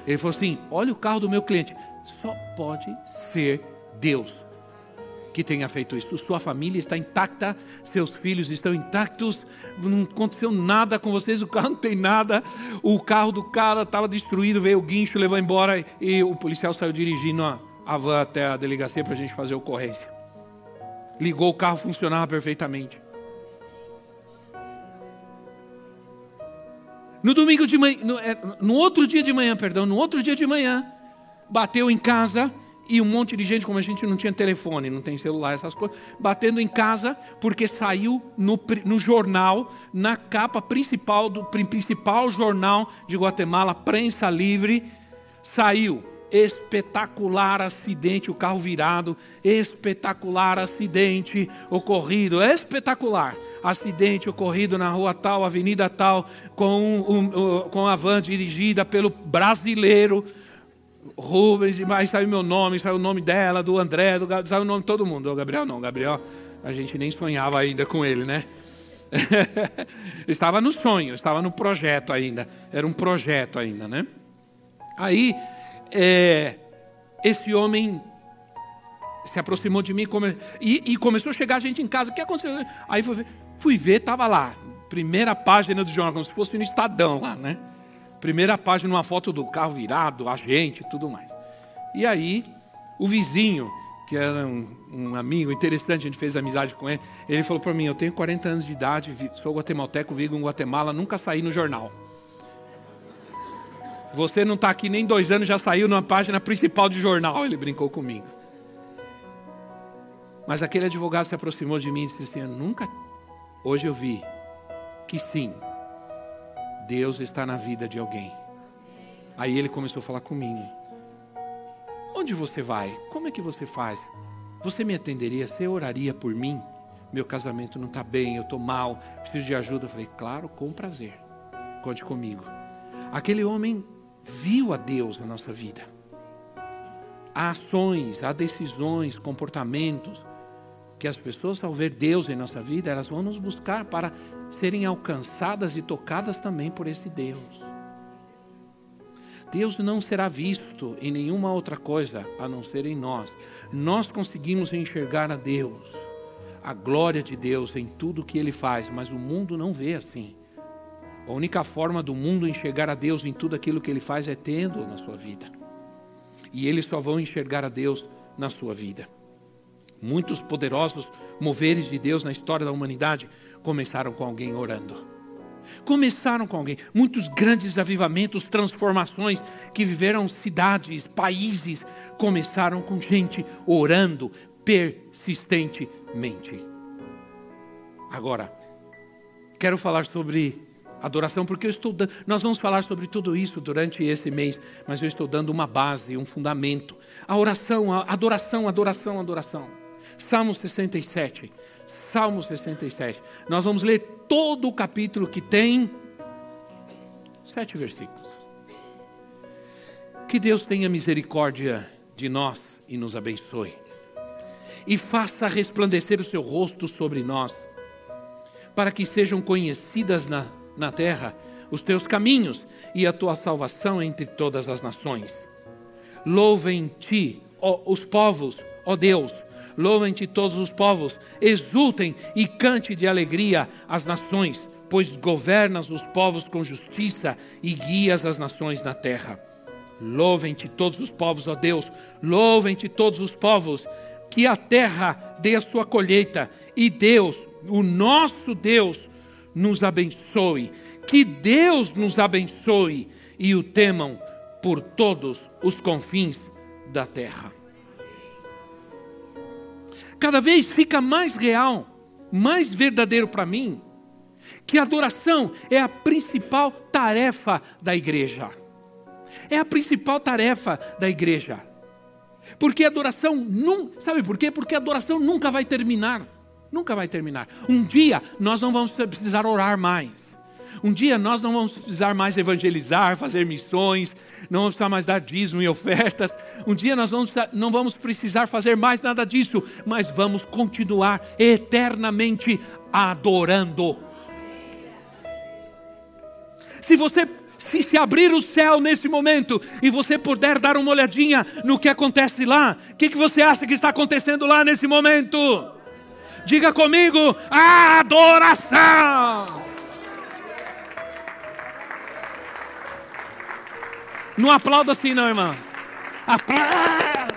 Ele falou assim: Olha o carro do meu cliente, só pode ser Deus que tenha feito isso. Sua família está intacta, seus filhos estão intactos, não aconteceu nada com vocês, o carro não tem nada, o carro do cara estava destruído, veio o guincho, levou embora e o policial saiu dirigindo a, a van até a delegacia para a gente fazer ocorrência. Ligou, o carro funcionava perfeitamente. No domingo de manhã, no, é, no, outro dia de manhã, perdão, no outro dia de manhã, bateu em casa e um monte de gente, como a gente não tinha telefone, não tem celular, essas coisas, batendo em casa porque saiu no, no jornal, na capa principal do principal jornal de Guatemala, Prensa Livre, saiu espetacular acidente, o carro virado, espetacular acidente ocorrido, espetacular acidente ocorrido na rua tal, avenida tal, com, um, um, com a van dirigida pelo brasileiro Rubens, mais saiu meu nome, saiu o nome dela, do André, do, saiu o nome de todo mundo. O Gabriel não, Gabriel, a gente nem sonhava ainda com ele, né? estava no sonho, estava no projeto ainda. Era um projeto ainda, né? Aí, é, esse homem se aproximou de mim come, e, e, começou a chegar gente em casa. O que aconteceu? Aí fui ver, fui ver, estava lá, primeira página do jornal, como se fosse no Estadão lá, né? Primeira página, uma foto do carro virado, a gente e tudo mais. E aí, o vizinho, que era um, um, amigo interessante, a gente fez amizade com ele, ele falou para mim: Eu tenho 40 anos de idade, sou guatemalteco, vivo em Guatemala, nunca saí no jornal. Você não está aqui nem dois anos, já saiu na página principal de jornal, ele brincou comigo. Mas aquele advogado se aproximou de mim e disse assim: eu Nunca, hoje eu vi que sim, Deus está na vida de alguém. Aí ele começou a falar comigo. Onde você vai? Como é que você faz? Você me atenderia? Você oraria por mim? Meu casamento não está bem, eu estou mal, preciso de ajuda. Eu falei, claro, com prazer. Conte comigo. Aquele homem viu a Deus na nossa vida. Há ações, há decisões, comportamentos que as pessoas, ao ver Deus em nossa vida, elas vão nos buscar para serem alcançadas e tocadas também por esse Deus. Deus não será visto em nenhuma outra coisa a não ser em nós. Nós conseguimos enxergar a Deus, a glória de Deus em tudo que Ele faz, mas o mundo não vê assim. A única forma do mundo enxergar a Deus em tudo aquilo que Ele faz é tendo na sua vida. E eles só vão enxergar a Deus na sua vida. Muitos poderosos moveres de Deus na história da humanidade começaram com alguém orando. Começaram com alguém. Muitos grandes avivamentos, transformações que viveram cidades, países, começaram com gente orando persistentemente. Agora, quero falar sobre adoração, porque eu estou dando, nós vamos falar sobre tudo isso durante esse mês, mas eu estou dando uma base, um fundamento. A oração, a adoração, adoração, adoração. Salmo 67. Salmo 67. Nós vamos ler todo o capítulo que tem sete versículos. Que Deus tenha misericórdia de nós e nos abençoe. E faça resplandecer o seu rosto sobre nós, para que sejam conhecidas na, na terra os teus caminhos e a tua salvação entre todas as nações. Louvem-te, os povos, ó Deus, Louvem-te todos os povos, exultem e cante de alegria as nações, pois governas os povos com justiça e guias as nações na terra. Louvem-te todos os povos, ó Deus, louvem-te todos os povos, que a terra dê a sua colheita e Deus, o nosso Deus, nos abençoe. Que Deus nos abençoe e o temam por todos os confins da terra cada vez fica mais real, mais verdadeiro para mim, que a adoração é a principal tarefa da igreja. É a principal tarefa da igreja. Porque a adoração não, sabe por quê? Porque a adoração nunca vai terminar. Nunca vai terminar. Um dia nós não vamos precisar orar mais. Um dia nós não vamos precisar mais evangelizar, fazer missões, não vamos precisar mais dar dízimo e ofertas. Um dia nós vamos, não vamos precisar fazer mais nada disso, mas vamos continuar eternamente adorando. Se você se se abrir o céu nesse momento e você puder dar uma olhadinha no que acontece lá, o que, que você acha que está acontecendo lá nesse momento? Diga comigo, adoração! Não aplauda assim, não, irmão. Aplauda!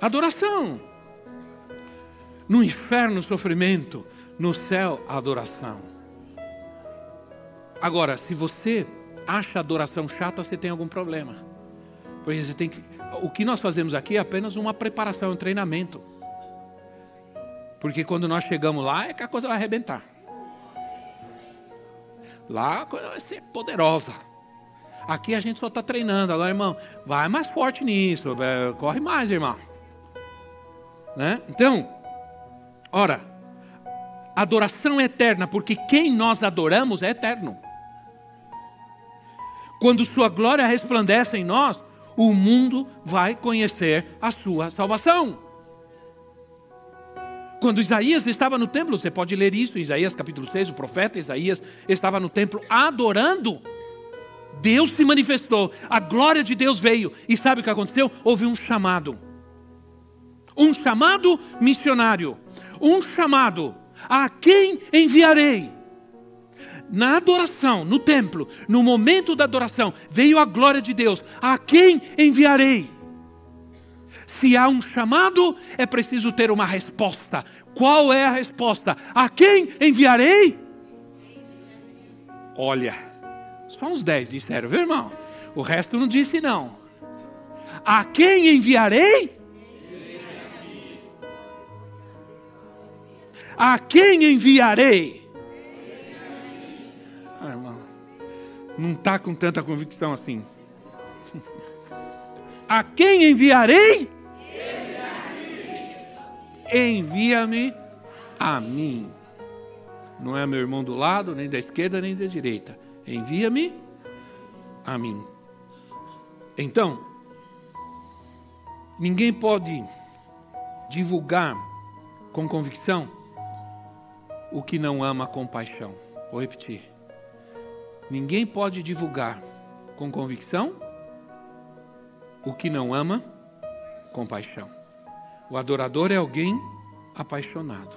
Adoração. No inferno, sofrimento. No céu, adoração. Agora, se você acha adoração chata, você tem algum problema. Porque você tem que. O que nós fazemos aqui é apenas uma preparação, um treinamento. Porque quando nós chegamos lá é que a coisa vai arrebentar. Lá a coisa vai ser poderosa. Aqui a gente só está treinando. Agora, irmão, vai mais forte nisso. É, corre mais, irmão. Né? Então, ora, adoração é eterna, porque quem nós adoramos é eterno. Quando Sua glória resplandece em nós, o mundo vai conhecer a sua salvação. Quando Isaías estava no templo, você pode ler isso, Isaías capítulo 6, o profeta Isaías estava no templo adorando. Deus se manifestou, a glória de Deus veio, e sabe o que aconteceu? Houve um chamado. Um chamado missionário, um chamado a quem enviarei? Na adoração, no templo, no momento da adoração, veio a glória de Deus. A quem enviarei? Se há um chamado, é preciso ter uma resposta. Qual é a resposta? A quem enviarei? Olha, só uns dez disseram, viu irmão? O resto não disse não. A quem enviarei? A quem enviarei? Não está com tanta convicção assim. A quem enviarei? Envia-me a mim. Não é meu irmão do lado, nem da esquerda, nem da direita. Envia-me a mim. Então, ninguém pode divulgar com convicção o que não ama com paixão. Vou repetir. Ninguém pode divulgar com convicção o que não ama com paixão. O adorador é alguém apaixonado.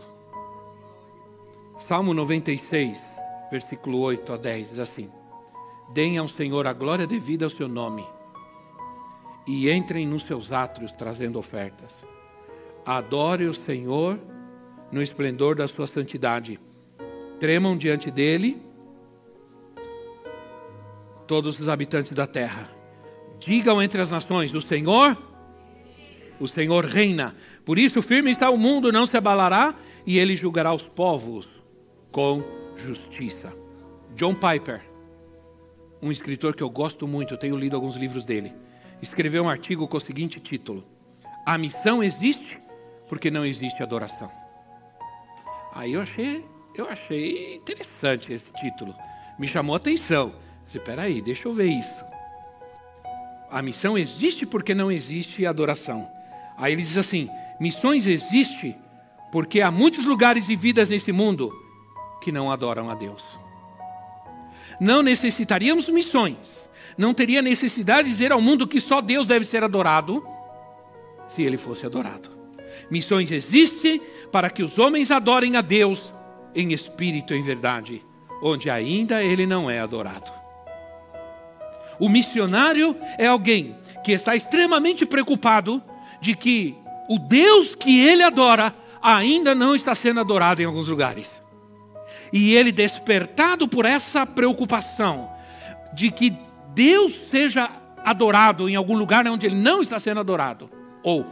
Salmo 96, versículo 8 a 10 diz assim: Deem ao Senhor a glória devida ao seu nome e entrem nos seus átrios trazendo ofertas. Adore o Senhor no esplendor da sua santidade. Tremam diante dele todos os habitantes da terra. Digam entre as nações: O Senhor, o Senhor reina. Por isso, firme está o mundo, não se abalará, e ele julgará os povos com justiça. John Piper, um escritor que eu gosto muito, eu tenho lido alguns livros dele, escreveu um artigo com o seguinte título: A missão existe porque não existe adoração. Aí eu achei, eu achei interessante esse título. Me chamou a atenção. Espera aí, deixa eu ver isso. A missão existe porque não existe adoração. Aí ele diz assim: missões existe porque há muitos lugares e vidas nesse mundo que não adoram a Deus. Não necessitaríamos missões. Não teria necessidade de dizer ao mundo que só Deus deve ser adorado se ele fosse adorado. Missões existem para que os homens adorem a Deus em espírito e em verdade, onde ainda ele não é adorado. O missionário é alguém que está extremamente preocupado de que o Deus que ele adora ainda não está sendo adorado em alguns lugares. E ele, despertado por essa preocupação de que Deus seja adorado em algum lugar onde ele não está sendo adorado, ou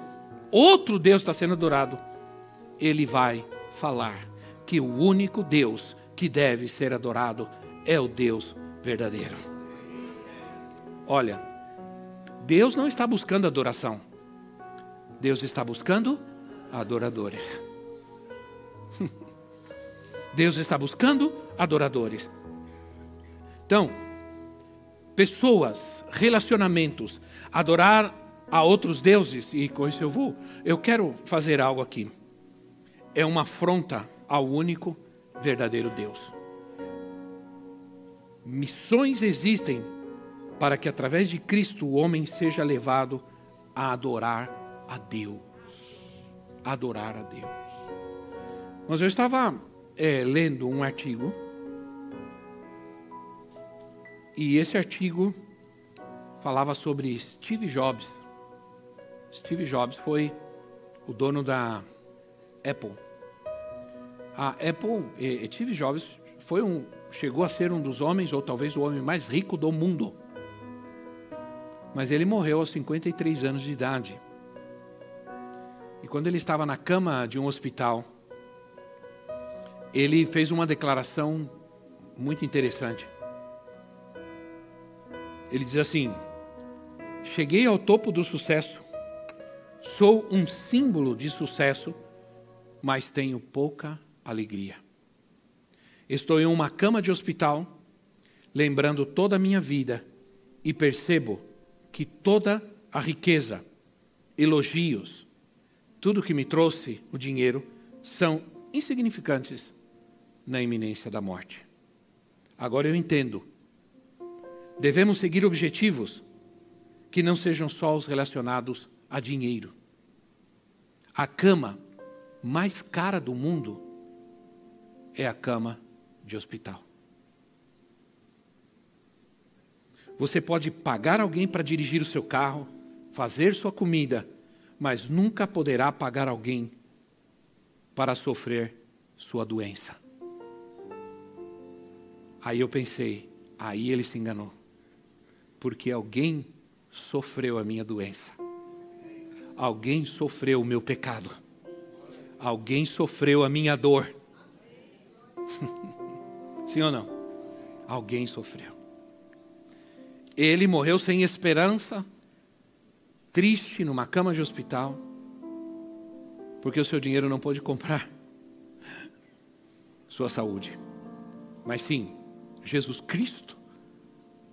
outro Deus está sendo adorado, ele vai falar que o único Deus que deve ser adorado é o Deus verdadeiro. Olha, Deus não está buscando adoração, Deus está buscando adoradores. Deus está buscando adoradores. Então, pessoas, relacionamentos, adorar a outros deuses, e com isso eu vou, eu quero fazer algo aqui. É uma afronta ao único verdadeiro Deus. Missões existem para que através de Cristo o homem seja levado a adorar a Deus. Adorar a Deus. Mas eu estava é, lendo um artigo, e esse artigo falava sobre Steve Jobs. Steve Jobs foi o dono da Apple. A Apple, e, Steve Jobs foi um, chegou a ser um dos homens, ou talvez o homem mais rico do mundo. Mas ele morreu aos 53 anos de idade. E quando ele estava na cama de um hospital, ele fez uma declaração muito interessante. Ele diz assim: Cheguei ao topo do sucesso Sou um símbolo de sucesso, mas tenho pouca alegria. Estou em uma cama de hospital, lembrando toda a minha vida, e percebo que toda a riqueza, elogios, tudo que me trouxe o dinheiro são insignificantes na iminência da morte. Agora eu entendo. Devemos seguir objetivos que não sejam só os relacionados a dinheiro. A cama mais cara do mundo é a cama de hospital. Você pode pagar alguém para dirigir o seu carro, fazer sua comida, mas nunca poderá pagar alguém para sofrer sua doença. Aí eu pensei, aí ele se enganou, porque alguém sofreu a minha doença, alguém sofreu o meu pecado, alguém sofreu a minha dor. Sim ou não? Alguém sofreu. Ele morreu sem esperança, triste, numa cama de hospital, porque o seu dinheiro não pôde comprar sua saúde. Mas sim, Jesus Cristo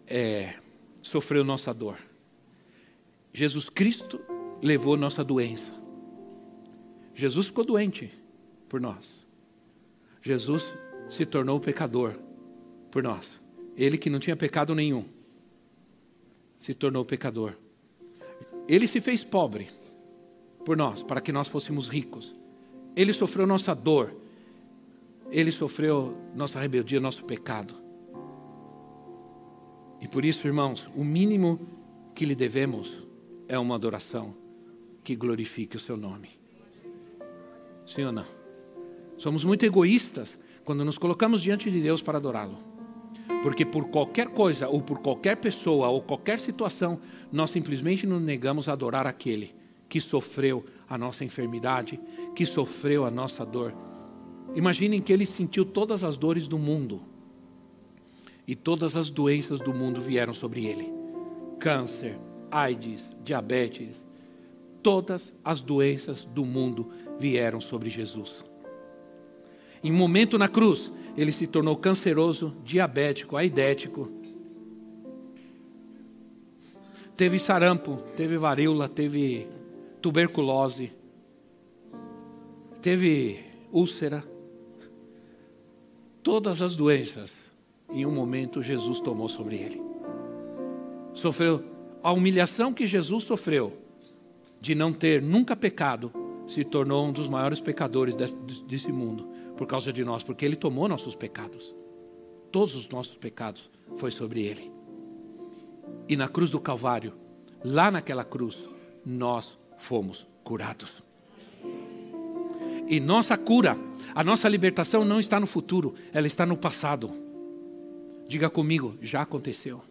é, sofreu nossa dor. Jesus Cristo levou nossa doença. Jesus ficou doente por nós. Jesus se tornou pecador por nós. Ele que não tinha pecado nenhum, se tornou pecador. Ele se fez pobre por nós, para que nós fôssemos ricos. Ele sofreu nossa dor. Ele sofreu nossa rebeldia, nosso pecado. E por isso, irmãos, o mínimo que lhe devemos é uma adoração que glorifique o seu nome. Sim ou não? Somos muito egoístas quando nos colocamos diante de Deus para adorá-lo. Porque por qualquer coisa, ou por qualquer pessoa, ou qualquer situação, nós simplesmente nos negamos a adorar aquele que sofreu a nossa enfermidade, que sofreu a nossa dor. Imaginem que ele sentiu todas as dores do mundo e todas as doenças do mundo vieram sobre ele: câncer, AIDS, diabetes, todas as doenças do mundo vieram sobre Jesus. Em um momento na cruz, ele se tornou canceroso, diabético, aidético. Teve sarampo, teve varíola, teve tuberculose, teve úlcera. Todas as doenças em um momento Jesus tomou sobre ele. Sofreu a humilhação que Jesus sofreu de não ter nunca pecado, se tornou um dos maiores pecadores desse, desse mundo por causa de nós, porque ele tomou nossos pecados. Todos os nossos pecados foi sobre ele. E na cruz do Calvário, lá naquela cruz, nós fomos curados. E nossa cura, a nossa libertação não está no futuro, ela está no passado. Diga comigo, já aconteceu.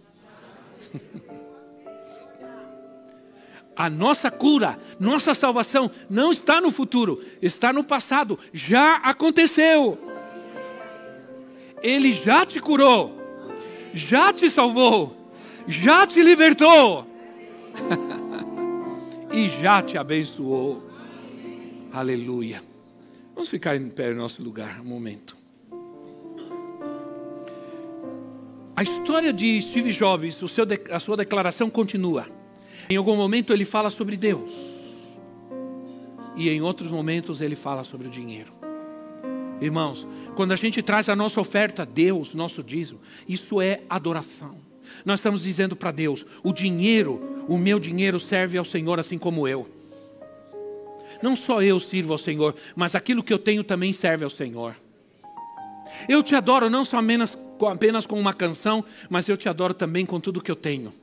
A nossa cura, nossa salvação não está no futuro, está no passado, já aconteceu. Ele já te curou, já te salvou, já te libertou e já te abençoou. Aleluia. Vamos ficar em pé no nosso lugar um momento. A história de Steve Jobs, seu, a sua declaração continua. Em algum momento ele fala sobre Deus. E em outros momentos ele fala sobre o dinheiro. Irmãos, quando a gente traz a nossa oferta a Deus, nosso dízimo, isso é adoração. Nós estamos dizendo para Deus: o dinheiro, o meu dinheiro serve ao Senhor assim como eu. Não só eu sirvo ao Senhor, mas aquilo que eu tenho também serve ao Senhor. Eu te adoro não só apenas, com uma canção, mas eu te adoro também com tudo que eu tenho.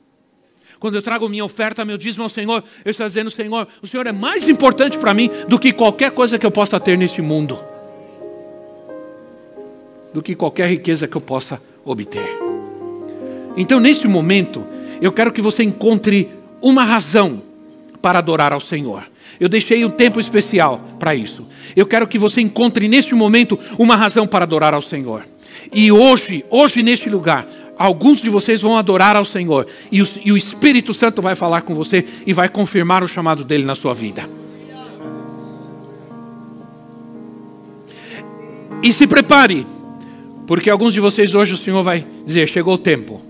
Quando eu trago minha oferta, meu dízimo ao Senhor, eu estou dizendo, Senhor, o Senhor é mais importante para mim do que qualquer coisa que eu possa ter neste mundo. Do que qualquer riqueza que eu possa obter. Então, neste momento, eu quero que você encontre uma razão para adorar ao Senhor. Eu deixei um tempo especial para isso. Eu quero que você encontre neste momento uma razão para adorar ao Senhor. E hoje, hoje neste lugar, alguns de vocês vão adorar ao Senhor. E o, e o Espírito Santo vai falar com você e vai confirmar o chamado dele na sua vida. E se prepare, porque alguns de vocês hoje o Senhor vai dizer: chegou o tempo.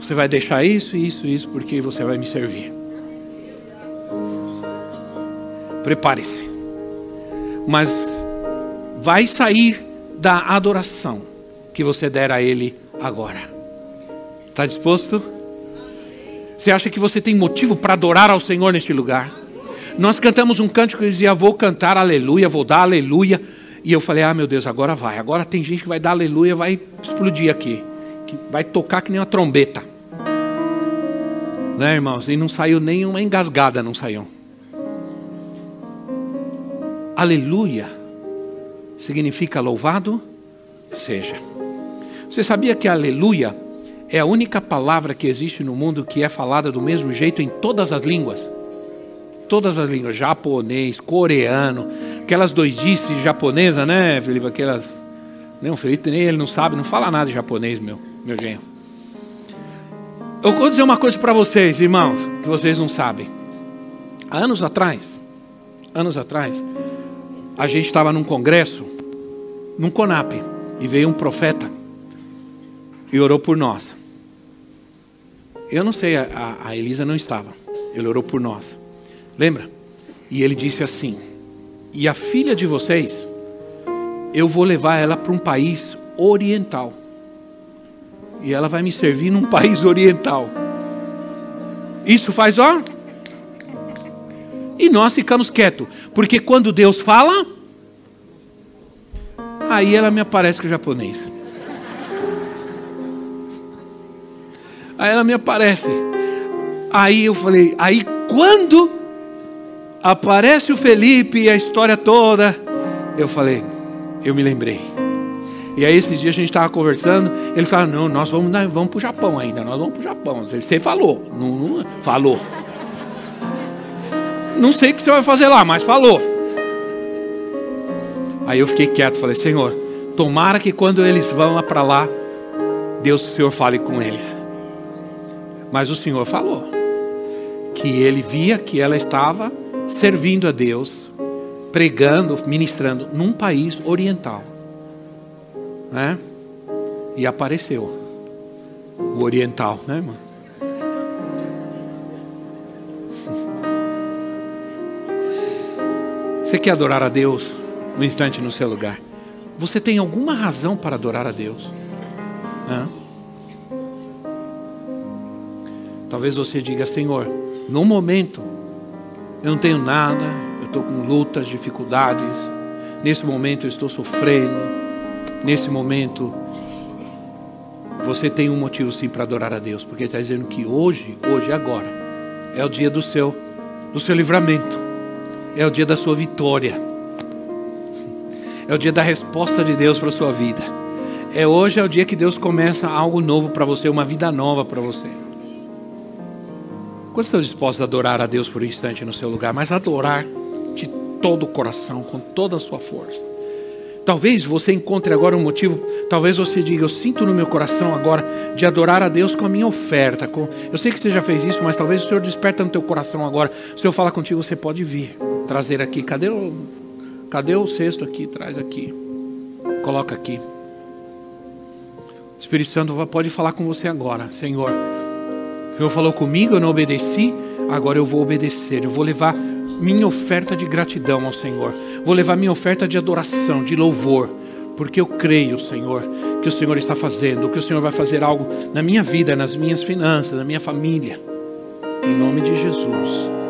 Você vai deixar isso, isso, isso, porque você vai me servir. Prepare-se. Mas vai sair da adoração que você der a Ele agora. Está disposto? Você acha que você tem motivo para adorar ao Senhor neste lugar? Nós cantamos um cântico que dizia: Vou cantar aleluia, vou dar aleluia. E eu falei: Ah, meu Deus, agora vai. Agora tem gente que vai dar aleluia, vai explodir aqui. Vai tocar que nem uma trombeta. Né, irmãos? E não saiu nenhuma engasgada, não saiu. Aleluia significa louvado seja. Você sabia que aleluia é a única palavra que existe no mundo que é falada do mesmo jeito em todas as línguas? Todas as línguas, japonês, coreano, aquelas doidices japonesas, né, Felipe? Aquelas. Não, Felipe nem ele não sabe, não fala nada de japonês, meu, meu genro. Eu vou dizer uma coisa para vocês, irmãos, que vocês não sabem. Há anos atrás, anos atrás, a gente estava num congresso, num CONAP, e veio um profeta e orou por nós. Eu não sei, a, a Elisa não estava. Ele orou por nós. Lembra? E ele disse assim: E a filha de vocês, eu vou levar ela para um país oriental. E ela vai me servir num país oriental. Isso faz ó. E nós ficamos quietos. Porque quando Deus fala, aí ela me aparece com o japonês. Aí ela me aparece. Aí eu falei, aí quando aparece o Felipe e a história toda, eu falei, eu me lembrei. E aí esses dias a gente estava conversando, ele falou, não, nós vamos, vamos para o Japão ainda, nós vamos para o Japão. Você falou, não, não, falou. Não sei o que você vai fazer lá, mas falou. Aí eu fiquei quieto, falei, Senhor, tomara que quando eles vão para lá, Deus, o Senhor fale com eles. Mas o Senhor falou que ele via que ela estava servindo a Deus, pregando, ministrando num país oriental. Né? E apareceu o oriental, né, irmão? Você quer adorar a Deus no instante no seu lugar? Você tem alguma razão para adorar a Deus? Hã? Talvez você diga, Senhor, no momento eu não tenho nada, eu estou com lutas, dificuldades, nesse momento eu estou sofrendo, nesse momento você tem um motivo sim para adorar a Deus, porque está dizendo que hoje, hoje, agora, é o dia do seu, do seu livramento, é o dia da sua vitória, é o dia da resposta de Deus para a sua vida. É hoje é o dia que Deus começa algo novo para você, uma vida nova para você. Quantos estão dispostos a adorar a Deus por um instante no seu lugar? Mas adorar de todo o coração, com toda a sua força. Talvez você encontre agora um motivo, talvez você diga, eu sinto no meu coração agora de adorar a Deus com a minha oferta. Com... Eu sei que você já fez isso, mas talvez o Senhor desperta no teu coração agora. O Senhor fala contigo, você pode vir, trazer aqui. Cadê o, cadê o cesto aqui? Traz aqui. Coloca aqui. O Espírito Santo pode falar com você agora. Senhor, o Senhor falou comigo, eu não obedeci, agora eu vou obedecer. Eu vou levar minha oferta de gratidão ao Senhor. Vou levar minha oferta de adoração, de louvor, porque eu creio, Senhor, que o Senhor está fazendo, que o Senhor vai fazer algo na minha vida, nas minhas finanças, na minha família. Em nome de Jesus.